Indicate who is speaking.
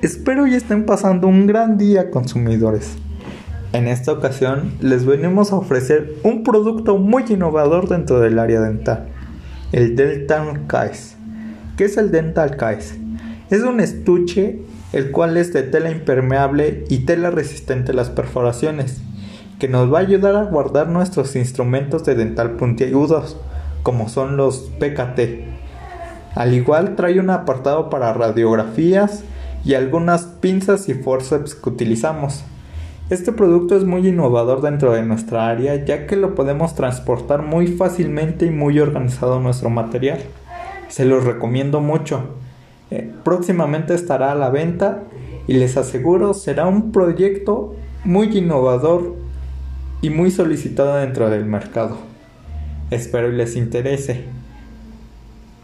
Speaker 1: Espero y estén pasando un gran día consumidores. En esta ocasión les venimos a ofrecer un producto muy innovador dentro del área dental, el Dental Case. ¿Qué es el Dental Case? Es un estuche el cual es de tela impermeable y tela resistente a las perforaciones, que nos va a ayudar a guardar nuestros instrumentos de dental puntiagudos, como son los PKT. Al igual trae un apartado para radiografías y algunas pinzas y forceps que utilizamos. Este producto es muy innovador dentro de nuestra área ya que lo podemos transportar muy fácilmente y muy organizado nuestro material. Se los recomiendo mucho. Eh, próximamente estará a la venta y les aseguro será un proyecto muy innovador y muy solicitado dentro del mercado. Espero les interese.